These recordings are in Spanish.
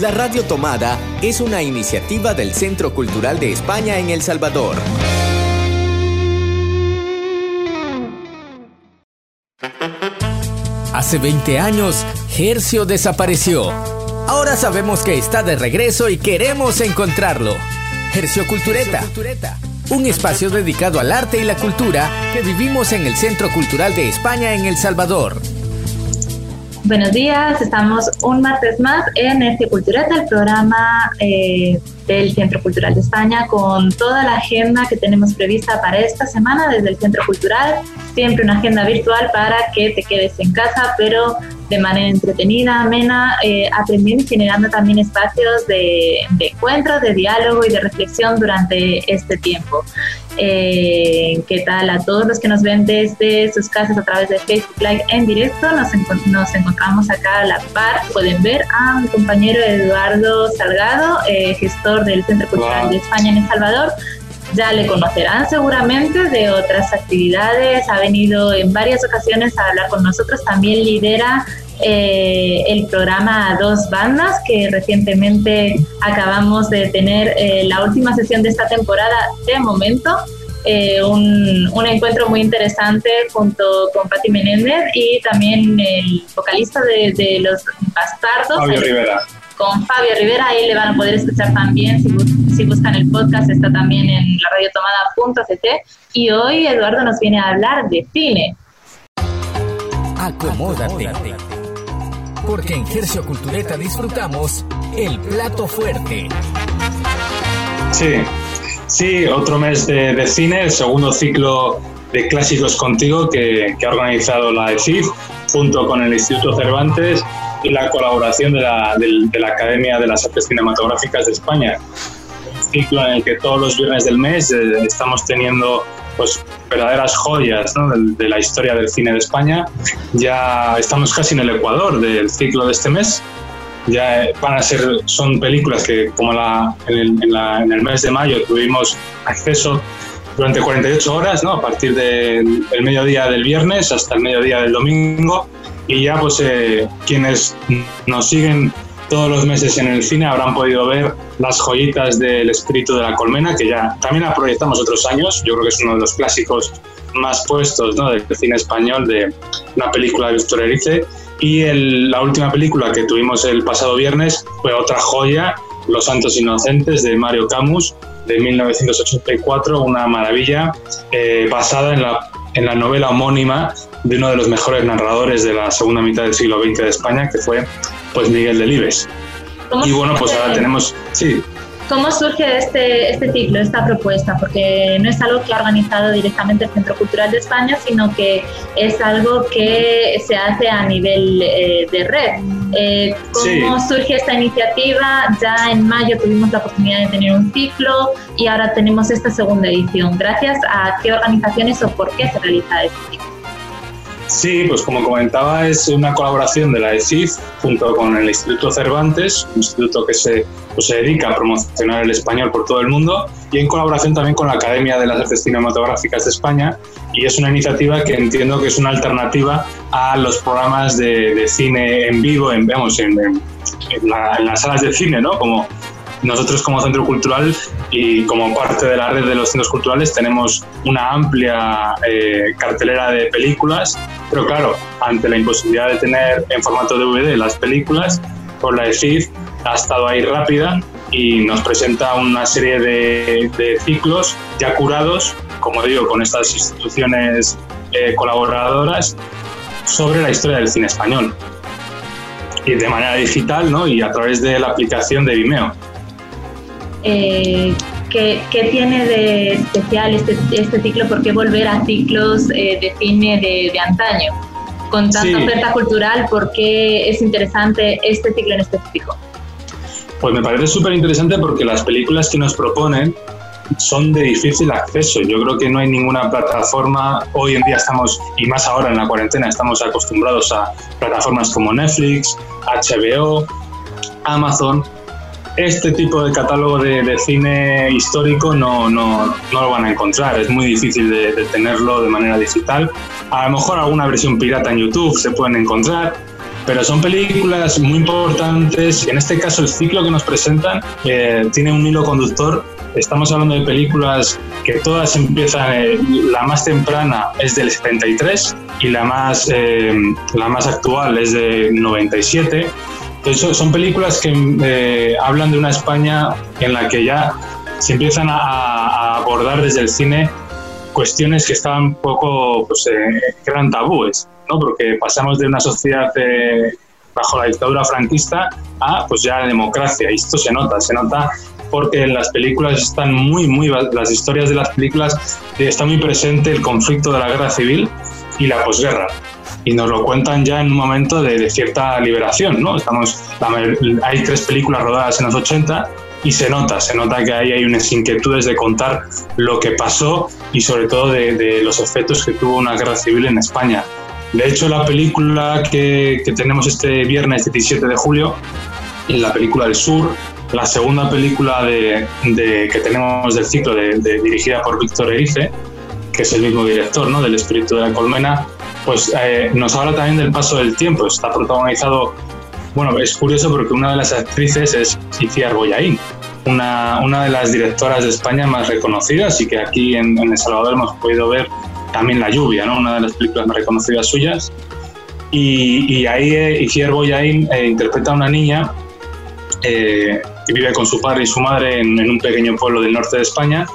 La Radio Tomada es una iniciativa del Centro Cultural de España en El Salvador. Hace 20 años, Hercio desapareció. Ahora sabemos que está de regreso y queremos encontrarlo. Hercio Cultureta. Un espacio dedicado al arte y la cultura que vivimos en el Centro Cultural de España en El Salvador. Buenos días, estamos un martes más en este Cultureta, el programa eh, del Centro Cultural de España, con toda la agenda que tenemos prevista para esta semana desde el Centro Cultural. Siempre una agenda virtual para que te quedes en casa, pero de manera entretenida, amena, eh, aprendiendo y generando también espacios de, de, encuentro, de diálogo y de reflexión durante este tiempo. Eh, ¿Qué tal a todos los que nos ven desde sus casas a través de Facebook Live en directo? Nos, nos encontramos acá a la par. Pueden ver a mi compañero Eduardo Salgado, eh, gestor del Centro Cultural de España en El Salvador. Ya le conocerán seguramente de otras actividades, ha venido en varias ocasiones a hablar con nosotros, también lidera eh, el programa Dos Bandas, que recientemente acabamos de tener eh, la última sesión de esta temporada de momento. Eh, un, un, encuentro muy interesante junto con Patti Menéndez y también el vocalista de, de Los Bastardos. Fabio Rivera. Con Fabio Rivera, ahí le van a poder escuchar también, si, si buscan el podcast, está también en la radiotomada.ct. Y hoy Eduardo nos viene a hablar de cine. Acomódate. Porque en Gercio Cultureta disfrutamos el plato fuerte. Sí, sí, otro mes de, de cine, el segundo ciclo de Clásicos Contigo que, que ha organizado la ECIF junto con el Instituto Cervantes y la colaboración de la, de, de la Academia de las Artes Cinematográficas de España. Ciclo en el que todos los viernes del mes eh, estamos teniendo pues verdaderas joyas ¿no? de, de, la historia del cine de España. Ya estamos casi en el ecuador del ciclo de este mes. Ya eh, van a ser, son películas que como la, en, el, en, la, en el mes de mayo tuvimos acceso durante 48 horas, ¿no? a partir del de mediodía del viernes hasta el mediodía del domingo. Y ya pues eh, quienes nos siguen todos los meses en el cine habrán podido ver las joyitas del espíritu de la colmena, que ya también la proyectamos otros años. Yo creo que es uno de los clásicos más puestos ¿no? del cine español, de una película de Víctor Erice. Y la última película que tuvimos el pasado viernes fue otra joya, Los Santos Inocentes, de Mario Camus, de 1984, una maravilla eh, basada en la, en la novela homónima de uno de los mejores narradores de la segunda mitad del siglo XX de España, que fue pues Miguel Delibes. Y bueno, pues ahora tenemos, sí. ¿Cómo surge este, este ciclo, esta propuesta? Porque no es algo que ha organizado directamente el Centro Cultural de España, sino que es algo que se hace a nivel eh, de red. Eh, ¿Cómo sí. surge esta iniciativa? Ya en mayo tuvimos la oportunidad de tener un ciclo y ahora tenemos esta segunda edición. ¿Gracias a qué organizaciones o por qué se realiza este ciclo? Sí, pues como comentaba, es una colaboración de la ECIF junto con el Instituto Cervantes, un instituto que se, pues, se dedica a promocionar el español por todo el mundo, y en colaboración también con la Academia de las Artes Cinematográficas de España. Y es una iniciativa que entiendo que es una alternativa a los programas de, de cine en vivo, en, vamos, en, en, la, en las salas de cine, ¿no? Como nosotros como centro cultural y como parte de la red de los centros culturales tenemos una amplia eh, cartelera de películas, pero claro, ante la imposibilidad de tener en formato DVD las películas, por la EFIF ha estado ahí rápida y nos presenta una serie de, de ciclos ya curados, como digo, con estas instituciones eh, colaboradoras sobre la historia del cine español y de manera digital ¿no? y a través de la aplicación de Vimeo. Eh, ¿qué, ¿qué, tiene de especial este, este ciclo? ¿Por qué volver a ciclos eh, de cine de, de, antaño? Con tanta sí. oferta cultural, ¿por qué es interesante este ciclo en específico? Pues me parece súper interesante porque las películas que nos proponen son de difícil acceso. Yo creo que no hay ninguna plataforma, hoy en día estamos, y más ahora en la cuarentena, estamos acostumbrados a plataformas como Netflix, HBO, Amazon, este tipo de catálogo de, de cine histórico no, no, no, lo van a encontrar, es muy difícil de, de, tenerlo de manera digital. A lo mejor alguna versión pirata en YouTube se pueden encontrar, pero son películas muy importantes. En este caso, el ciclo que nos presentan eh, tiene un hilo conductor. Estamos hablando de películas que todas empiezan, eh, la más temprana es del 73 y la más, eh, la más actual es de 97. Son películas que hablan de una España en la que ya se empiezan a, abordar desde el cine cuestiones que estaban poco, pues, que eran tabúes porque pasamos de una sociedad bajo la dictadura franquista a pues ya democracia, y esto se nota, se nota porque en las películas están muy, muy, las historias de las películas está muy presente el conflicto de la guerra civil y la posguerra. Y nos lo cuentan ya en un momento de, cierta liberación, ¿no? Estamos, hay tres películas rodadas en los 80 y se nota, se nota que ahí hay unas inquietudes de contar lo que pasó y sobre todo de, de los efectos que tuvo una guerra civil en España. De hecho, la película que, tenemos este viernes 17 de julio, la película del sur, la segunda película de, que tenemos del ciclo de, dirigida por Víctor Erice, que es el mismo director ¿no? del Espíritu de la Colmena, pues eh, nos habla también del paso del tiempo. Está protagonizado, bueno, es curioso porque una de las actrices es Iciar Boyaín, una, una de las directoras de España más reconocidas y que aquí en, en El Salvador hemos podido ver también La lluvia, ¿no? una de las películas más reconocidas suyas. Y, y ahí eh, Iciar Boyain eh, interpreta a una niña eh, que vive con su padre y su madre en, un pequeño pueblo del norte de España.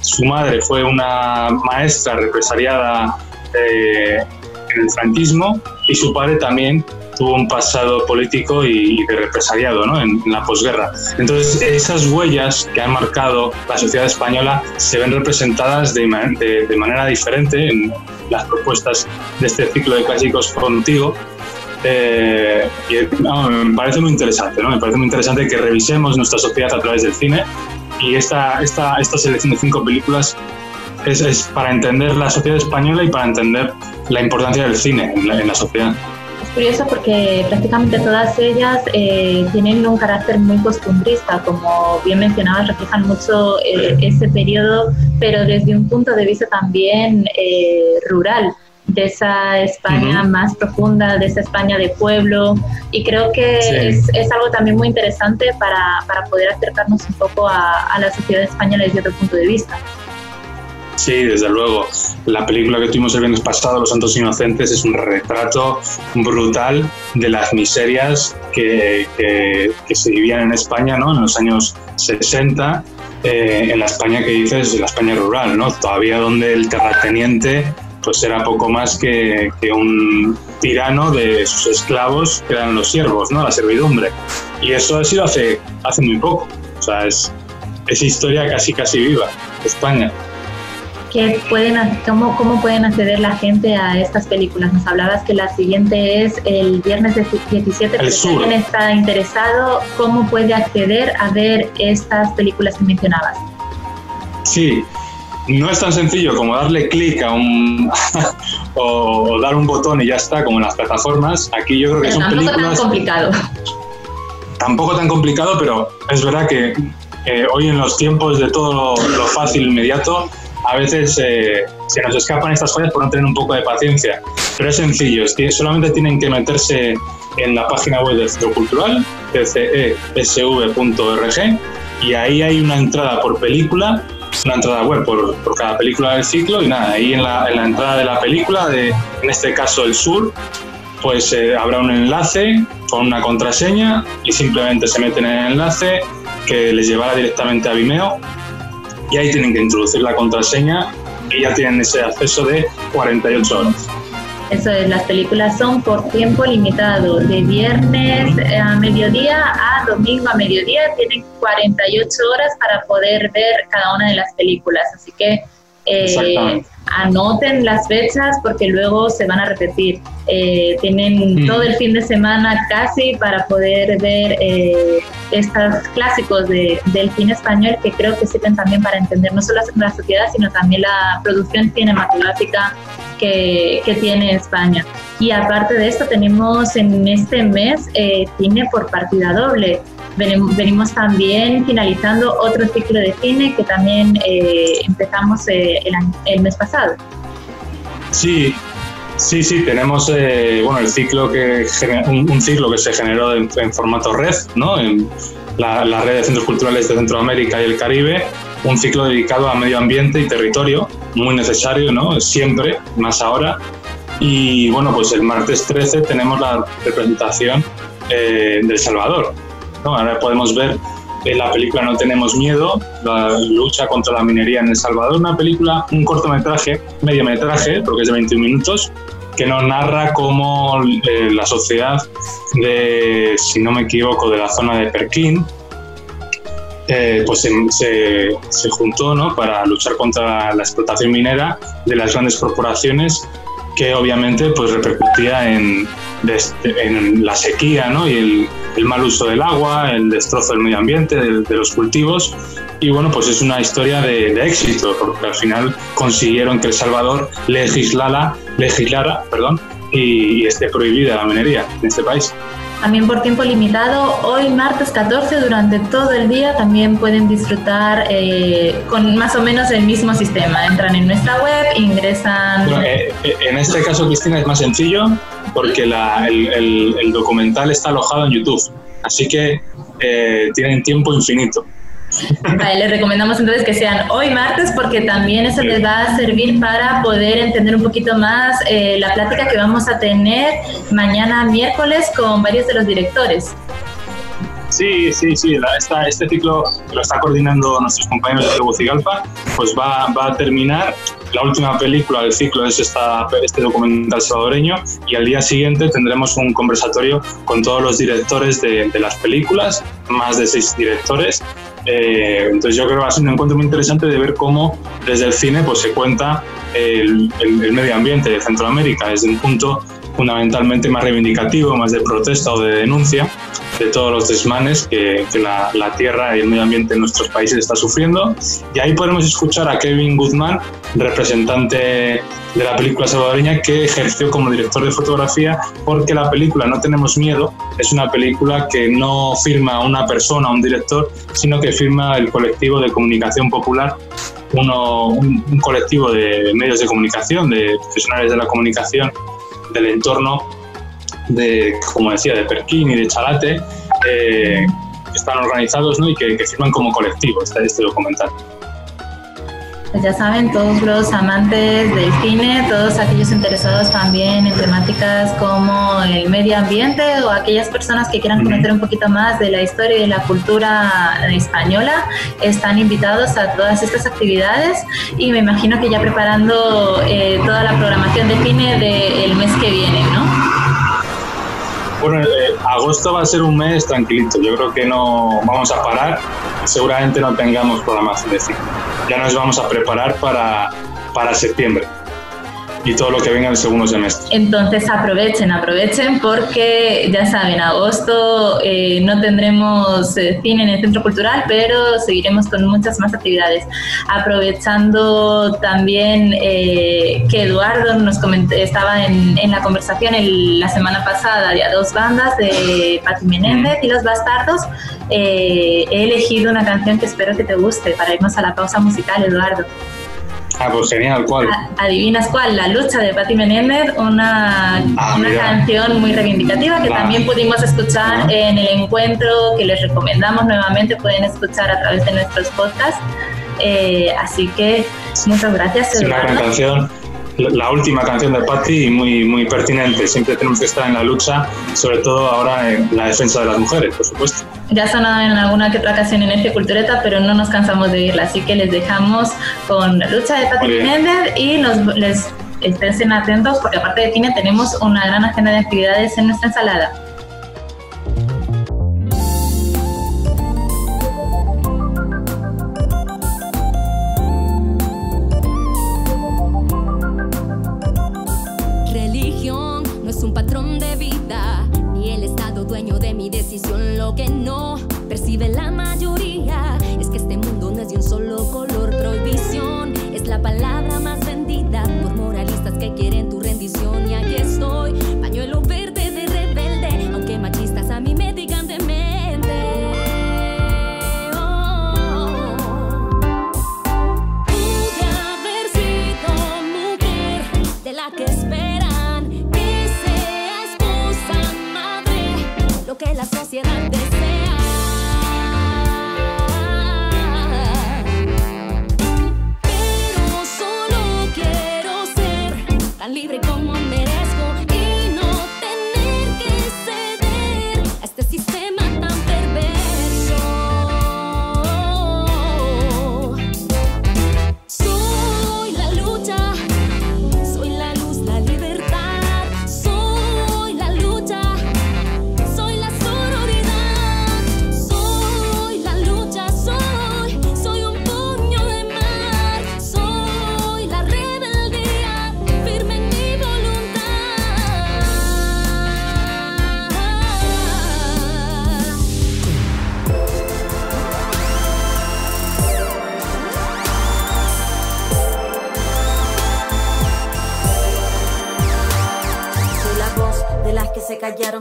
Su madre fue una maestra represariada en el franquismo y su padre también tuvo un pasado político y, de represaliado ¿no? en, la posguerra. Entonces, esas huellas que han marcado la sociedad española se ven representadas de, de, manera diferente en las propuestas de este ciclo de clásicos contigo. Eh, y me parece muy interesante, ¿no? me parece muy interesante que revisemos nuestra sociedad a través del cine y esta, esta, esta selección de cinco películas es, es, para entender la sociedad española y para entender la importancia del cine en la, en la sociedad curioso porque prácticamente todas ellas eh, tienen un carácter muy costumbrista, como bien mencionabas, reflejan mucho eh, ese periodo, pero desde un punto de vista también eh, rural de esa España más profunda, de esa España de pueblo. Y creo que es, es, algo también muy interesante para, para poder acercarnos un poco a, a la sociedad española desde otro punto de vista. Sí, desde luego. La película que tuvimos el viernes pasado, Los Santos Inocentes, es un retrato brutal de las miserias que, que, se vivían en España ¿no? en los años 60, eh, en la España que dices, la España rural, ¿no? todavía donde el terrateniente pues era poco más que, que, un tirano de sus esclavos, que eran los siervos, ¿no? la servidumbre. Y eso ha sido hace, hace muy poco. O sea, es, es historia casi, casi viva de Pueden, cómo, cómo pueden acceder la gente a estas películas? Nos hablabas que la siguiente es el viernes 17, pero si alguien está interesado, ¿cómo puede acceder a ver estas películas que mencionabas? Sí, no es tan sencillo como darle clic a un o, dar un botón y ya está, como en las plataformas. Aquí yo creo que son películas. Tampoco tan complicado. Tampoco tan complicado, pero es verdad que eh, hoy en los tiempos de todo lo, lo fácil, inmediato, a veces eh, se nos escapan estas fallas por no tener un poco de paciencia. Pero es sencillo, es que solamente tienen que meterse en la página web del Centro Cultural, tcesv.org, y ahí hay una entrada por película, una entrada web por, por cada película del ciclo, y nada, ahí en la, en la entrada de la película, de, en este caso el sur, pues eh, habrá un enlace con una contraseña y simplemente se meten en el enlace que les llevará directamente a Vimeo y ahí tienen que introducir la contraseña y ya tienen ese acceso de 48 horas. Eso es, las películas son por tiempo limitado, de viernes a mediodía a domingo a mediodía, tienen 48 horas para poder ver cada una de las películas, así que eh, anoten las fechas porque luego se van a repetir. Eh, tienen mm. todo el fin de semana casi para poder ver eh, estos clásicos de, del cine español que creo que sirven también para entender no solo la sociedad, sino también la producción cinematográfica que, que tiene España. Y aparte de esto, tenemos en este mes eh, cine por partida doble. Venimos también finalizando otro ciclo de cine que también eh, empezamos eh, el, el mes pasado. Sí, Sí, sí, tenemos eh, bueno, el ciclo que un, ciclo que se generó en, formato red, ¿no? En la, la, red de centros culturales de Centroamérica y el Caribe, un ciclo dedicado a medio ambiente y territorio, muy necesario, ¿no? Siempre, más ahora. Y bueno, pues el martes 13 tenemos la representación eh, del Salvador. Ahora podemos ver en la película No tenemos miedo, la lucha contra la minería en El Salvador, una película, un cortometraje, mediometraje, porque es de 21 minutos, que nos narra cómo eh, la sociedad de, si no me equivoco, de la zona de Perquín, eh, pues se, se, juntó ¿no? para luchar contra la explotación minera de las grandes corporaciones que obviamente pues repercutía en, en la sequía ¿no? y el, el, mal uso del agua, el destrozo del medio ambiente, de, los cultivos. Y bueno, pues es una historia de, de, éxito, porque al final consiguieron que El Salvador legislara, legislara perdón, y, y esté prohibida la minería en este país también por tiempo limitado. Hoy martes 14 durante todo el día también pueden disfrutar eh, con más o menos el mismo sistema. Entran en nuestra web, ingresan... Eh, eh, en este caso, Cristina, es más sencillo porque el, documental está alojado en YouTube. Así que tienen tiempo infinito. Vale, les recomendamos entonces que sean hoy martes porque también eso les va a servir para poder entender un poquito más eh, la plática que vamos a tener mañana miércoles con varios de los directores. Sí, sí, sí, este ciclo lo está coordinando nuestros compañeros de Tegucigalpa, pues va, va a terminar. La última película del ciclo es esta, este documental salvadoreño y al día siguiente tendremos un conversatorio con todos los directores de, de las películas, más de seis directores, eh, entonces yo creo que va a ser un encuentro muy interesante de ver cómo desde el cine pues, se cuenta el, medio ambiente de Centroamérica desde un punto fundamentalmente más reivindicativo, más de protesta o de denuncia de todos los desmanes que, la, la, tierra y el medio ambiente en nuestros países está sufriendo. Y ahí podemos escuchar a Kevin Guzmán, representante de la película salvadoreña, que ejerció como director de fotografía, porque la película No tenemos miedo es una película que no firma una persona, un director, sino que firma el colectivo de comunicación popular uno, un, colectivo de medios de comunicación, de profesionales de la comunicación del entorno de, como decía, de Perquín y de Chalate, eh, que están organizados ¿no? y que, que firman como colectivo este, este documental pues ya saben, todos los amantes del cine, todos aquellos interesados también en temáticas como el medio ambiente o aquellas personas que quieran conocer un poquito más de la historia y de la cultura española, están invitados a todas estas actividades y me imagino que ya preparando eh, toda la programación de cine del mes que viene, ¿no? Bueno, agosto va a ser un mes tranquilito. Yo creo que no vamos a parar. Seguramente no tengamos programación de cine. Ya nos vamos a preparar para, para septiembre y todo lo que venga en el segundo semestre. Entonces aprovechen, aprovechen porque ya saben, agosto eh, no tendremos eh, cine en el Centro Cultural, pero seguiremos con muchas más actividades. Aprovechando también eh, que Eduardo nos comentó, estaba en, en la conversación la semana pasada de dos bandas de Pati Menéndez y Los Bastardos, he elegido una canción que espero que te guste para irnos a la pausa musical, Eduardo. Ah, pues genial, ¿cuál? ¿Adivinas cuál? La lucha de Patti Menéndez, una, ah, una canción muy reivindicativa que también pudimos escuchar en el encuentro que les recomendamos nuevamente, pueden escuchar a través de nuestros podcasts. Eh, así que muchas gracias. Es una gran canción la última canción de Patti y muy, muy pertinente. Siempre tenemos que estar en la lucha, sobre todo ahora en la defensa de las mujeres, por supuesto. Ya sonado en alguna que otra ocasión en este Cultureta, pero no nos cansamos de irla, así que les dejamos con la lucha de Patti Méndez y nos, les estén atentos porque aparte de cine tenemos una gran agenda de actividades en nuestra ensalada.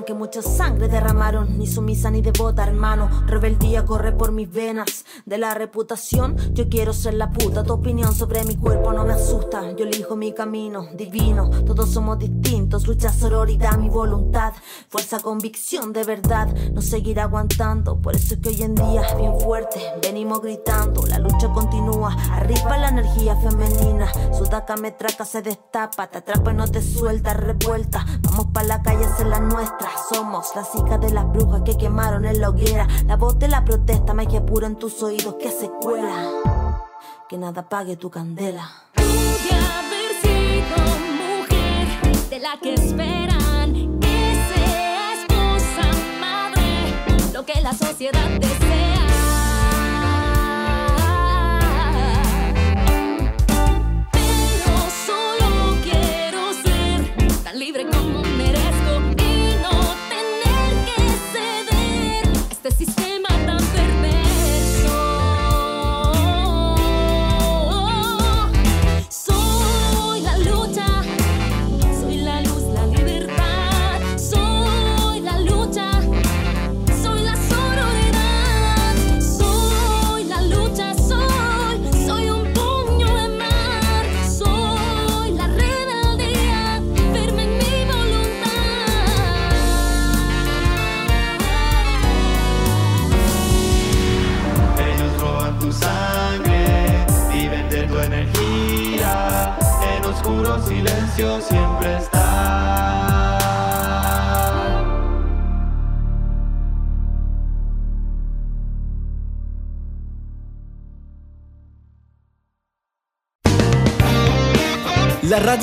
Se callaron, que mucha sangre derramaron. Ni sumisa ni devota, hermano. Rebeldía corre por mis venas. De la reputación, yo quiero ser la puta. Tu opinión sobre mi cuerpo no me asusta. Yo elijo mi camino divino. Todos somos distintos. Lucha, sororidad, mi voluntad. Fuerza, convicción de verdad. No seguir aguantando. Por eso es que hoy en día, bien fuerte, venimos gritando. La lucha continúa. Arriba la energía femenina. Sudaca, metraca, se destapa. Te atrapa y no te suelta, revuelta. Vamos pa' la calle, a hacer la nuestra. Somos las hijas de las brujas que quemaron en la hoguera. La voz de la protesta, magia pura en tus oídos que se cuela. Que nada apague tu candela. Pude haber sido mujer de la que esperan que sea esposa, madre, lo que la sociedad desea.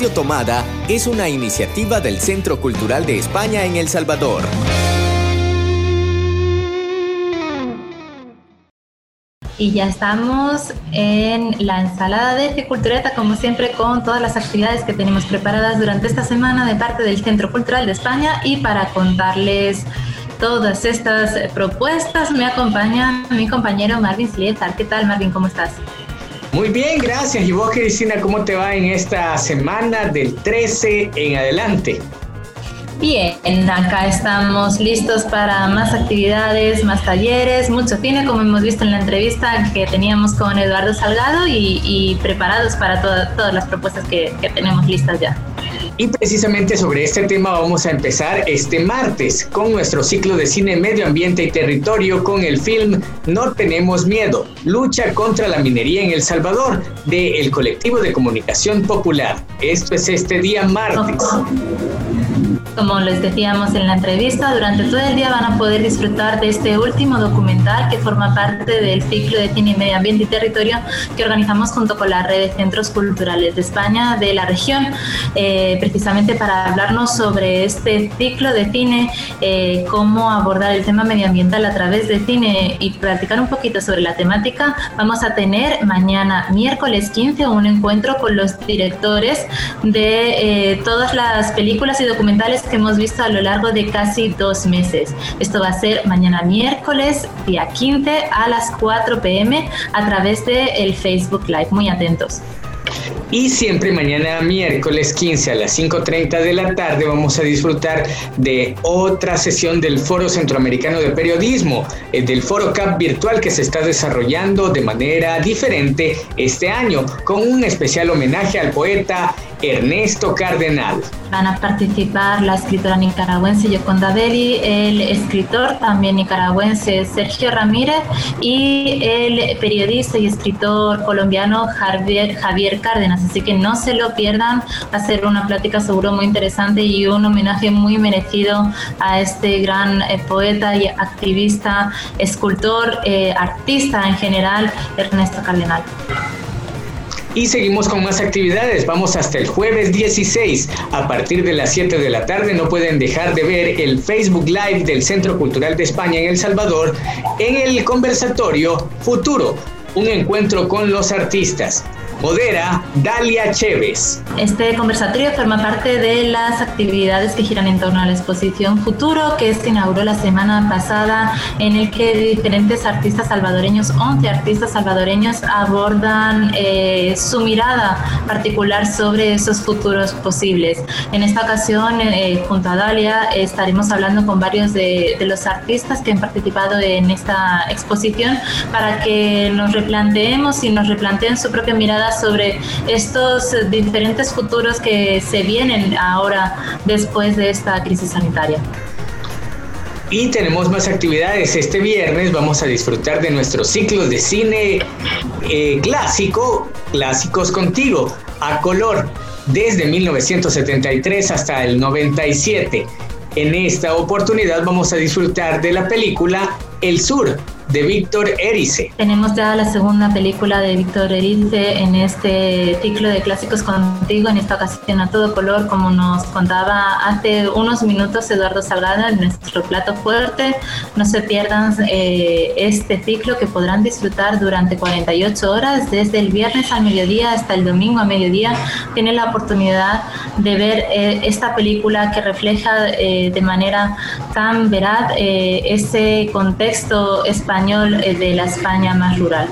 Radio Tomada es una iniciativa del Centro Cultural de España en El Salvador. Y ya estamos en la ensalada de Cultureta, como siempre, con todas las actividades que tenemos preparadas durante esta semana de parte del Centro Cultural de España. Y para contarles todas estas propuestas, me acompaña mi compañero Marvin Slietar. ¿Qué tal, Marvin? ¿Cómo estás? Muy bien, gracias. ¿Y vos, Cristina, cómo te va en esta semana del 13 en adelante? Bien, acá estamos listos para más actividades, más talleres, mucho cine, como hemos visto en la entrevista que teníamos con Eduardo Salgado y, preparados para toda- todas las propuestas que tenemos listas ya. Y precisamente sobre este tema vamos a empezar este martes con nuestro ciclo de cine, medio ambiente y territorio con el film No tenemos miedo, lucha contra la minería en El Salvador, de el colectivo de comunicación popular. Esto es este día martes. Como les decíamos en la entrevista, durante todo el día van a poder disfrutar de este último documental que forma parte del ciclo de cine, medio ambiente y territorio que organizamos junto con la red de centros culturales de España de la región, eh, precisamente para hablarnos sobre este ciclo de cine, eh, cómo abordar el tema medioambiental a través de cine y platicar un poquito sobre la temática. Vamos a tener mañana, miércoles 15, un encuentro con los directores de eh, todas las películas y documentales que hemos visto a lo largo de casi dos meses. Esto va a ser mañana miércoles, día 15, a las 4 pm a través de el Facebook Live. Muy atentos. Y siempre mañana miércoles 15 a las 5.30 de la tarde vamos a disfrutar de otra sesión del Foro Centroamericano de Periodismo, el del Foro CAP virtual que se está desarrollando de manera diferente este año, con un especial homenaje al poeta Ernesto Cardenal. Van a participar la escritora nicaragüense Yoconda Belli, el escritor también nicaragüense Sergio Ramírez y el periodista y escritor colombiano Javier, Javier Cárdenas. Así que no se lo pierdan, va a ser una plática seguro muy interesante y un homenaje muy merecido a este gran eh, poeta y activista, escultor, eh, artista en general, Ernesto Cardenal. Y seguimos con más actividades. Vamos hasta el jueves 16. A partir de las 7 de la tarde no pueden dejar de ver el Facebook Live del Centro Cultural de España en El Salvador en el conversatorio Futuro, un encuentro con los artistas. Modera Dalia Chévez. Este conversatorio forma parte de las actividades que giran en torno a la exposición Futuro, que se inauguró la semana pasada, en el que diferentes artistas salvadoreños, 11 artistas salvadoreños, abordan eh, su mirada particular sobre esos futuros posibles. En esta ocasión, eh, junto a Dalia, estaremos hablando con varios de, de los artistas que han participado en esta exposición para que nos replanteemos y nos replanteen su propia mirada sobre estos diferentes futuros que se vienen ahora después de esta crisis sanitaria. Y tenemos más actividades. Este viernes vamos a disfrutar de nuestro ciclo de cine eh, clásico, Clásicos contigo, a color, desde 1973 hasta el 97. En esta oportunidad vamos a disfrutar de la película El Sur, de Víctor Erice. Tenemos ya la segunda película de Víctor Erice en este ciclo de clásicos contigo, en esta ocasión a todo color, como nos contaba hace unos minutos Eduardo Salgado en nuestro plato fuerte. No se pierdan eh, este ciclo que podrán disfrutar durante 48 horas, desde el viernes al mediodía hasta el domingo a mediodía. Tienen la oportunidad de ver eh, esta película que refleja eh, de manera tan veraz eh, ese contexto español eh, de la España más rural.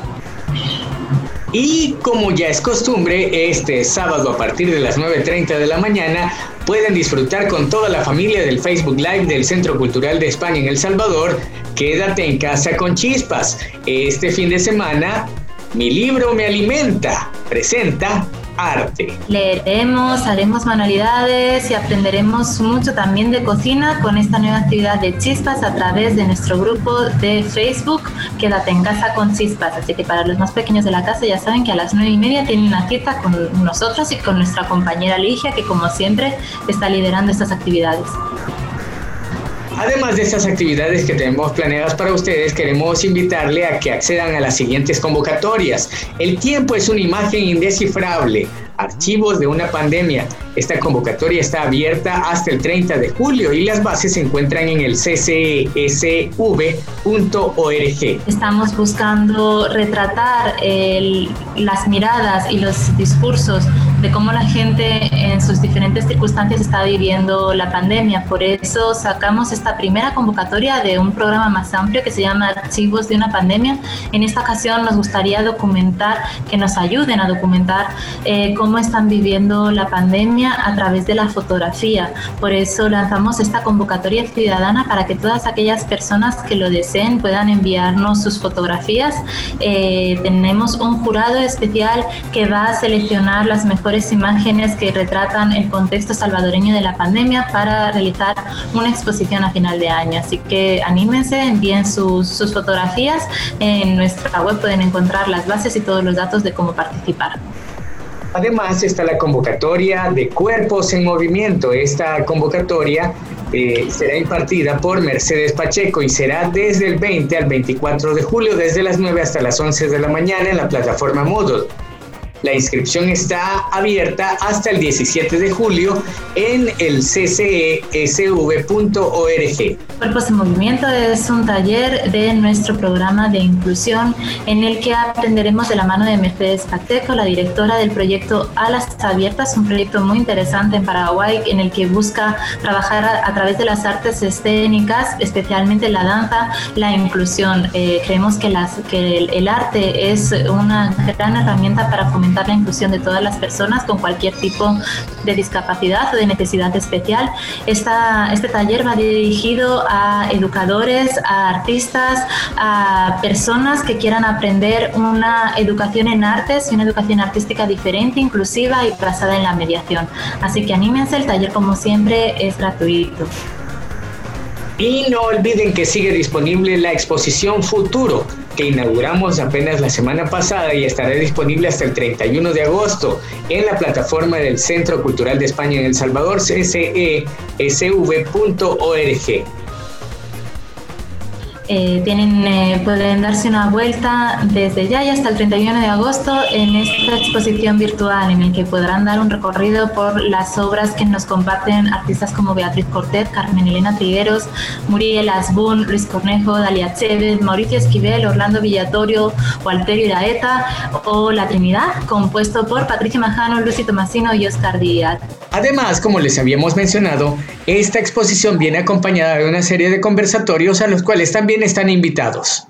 Y como ya es costumbre, este sábado a partir de las 9.30 de la mañana pueden disfrutar con toda la familia del Facebook Live del Centro Cultural de España en El Salvador. Quédate en casa con chispas. Este fin de semana, mi libro me alimenta. Presenta arte. Leeremos, haremos manualidades y aprenderemos mucho también de cocina con esta nueva actividad de chispas a través de nuestro grupo de Facebook Quédate en casa con chispas. Así que para los más pequeños de la casa ya saben que a las nueve y media tienen una cita con nosotros y con nuestra compañera Ligia que como siempre está liderando estas actividades. Además de estas actividades que tenemos planeadas para ustedes, queremos invitarle a que accedan a las siguientes convocatorias. El tiempo es una imagen indescifrable. Archivos de una pandemia. Esta convocatoria está abierta hasta el 30 de julio y las bases se encuentran en el ccsv.org. Estamos buscando retratar las miradas y los discursos de cómo la gente en sus diferentes circunstancias está viviendo la pandemia. Por eso sacamos esta primera convocatoria de un programa más amplio que se llama Archivos de una pandemia. En esta ocasión nos gustaría documentar, que nos ayuden a documentar eh, cómo están viviendo la pandemia a través de la fotografía. Por eso lanzamos esta convocatoria ciudadana para que todas aquellas personas que lo deseen puedan enviarnos sus fotografías. Eh, tenemos un jurado especial que va a seleccionar las mejores imágenes que retratan el contexto salvadoreño de la pandemia para realizar una exposición a final de año. Así que anímense, envíen sus, sus fotografías. En nuestra web pueden encontrar las bases y todos los datos de cómo participar. Además está la convocatoria de Cuerpos en Movimiento. Esta convocatoria eh, será impartida por Mercedes Pacheco y será desde el 20 al 24 de julio, desde las 9 hasta las 11 de la mañana en la plataforma Moodle. La inscripción está abierta hasta el 17 de julio en el ccsv.org. Cuerpos en Movimiento es un taller de nuestro programa de inclusión en el que aprenderemos de la mano de Mercedes Pacheco, la directora del proyecto Alas Abiertas, un proyecto muy interesante en Paraguay en el que busca trabajar a, a través de las artes escénicas, especialmente la danza, la inclusión. Eh, creemos que, las, que el, el arte es una gran herramienta para fomentar fomentar la inclusión de todas las personas con cualquier tipo de discapacidad o de necesidad especial. Esta, este taller va dirigido a educadores, a artistas, a personas que quieran aprender una educación en artes y una educación artística diferente, inclusiva y basada en la mediación. Así que anímense, el taller como siempre es gratuito. Y no olviden que sigue disponible la exposición Futuro, que inauguramos apenas la semana pasada y estará disponible hasta el 31 de agosto en la plataforma del Centro Cultural de España en El Salvador, csesv.org. Eh, tienen, eh, pueden darse una vuelta desde ya y hasta el 31 de agosto en esta exposición virtual en el que podrán dar un recorrido por las obras que nos comparten artistas como Beatriz Cortet, Carmen Elena Trigueros, Muriel Asbun, Luis Cornejo, Dalia Chévez, Mauricio Esquivel, Orlando Villatorio, Walterio Iraeta o La Trinidad, compuesto por Patricia Majano, Lucy Tomasino y Oscar Díaz. Además, como les habíamos mencionado, esta exposición viene acompañada de una serie de conversatorios a los cuales están invitados.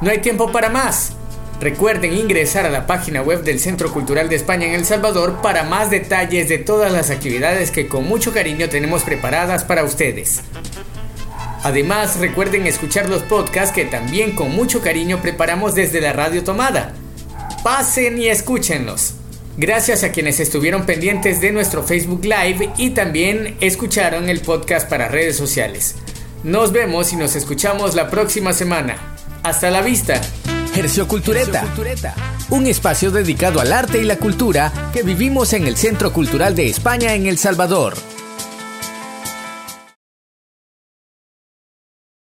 No hay tiempo para más. Recuerden ingresar a la página web del Centro Cultural de España en El Salvador para más detalles de todas las actividades que con mucho cariño tenemos preparadas para ustedes. Además, recuerden escuchar los podcasts que también con mucho cariño preparamos desde la Radio Tomada. Pasen y escúchenlos. Gracias a quienes estuvieron pendientes de nuestro Facebook Live y también escucharon el podcast para redes sociales. Nos vemos y nos escuchamos la próxima semana. Hasta la vista. Hercio Cultureta, un espacio dedicado al arte y la cultura que vivimos en el Centro Cultural de España en El Salvador.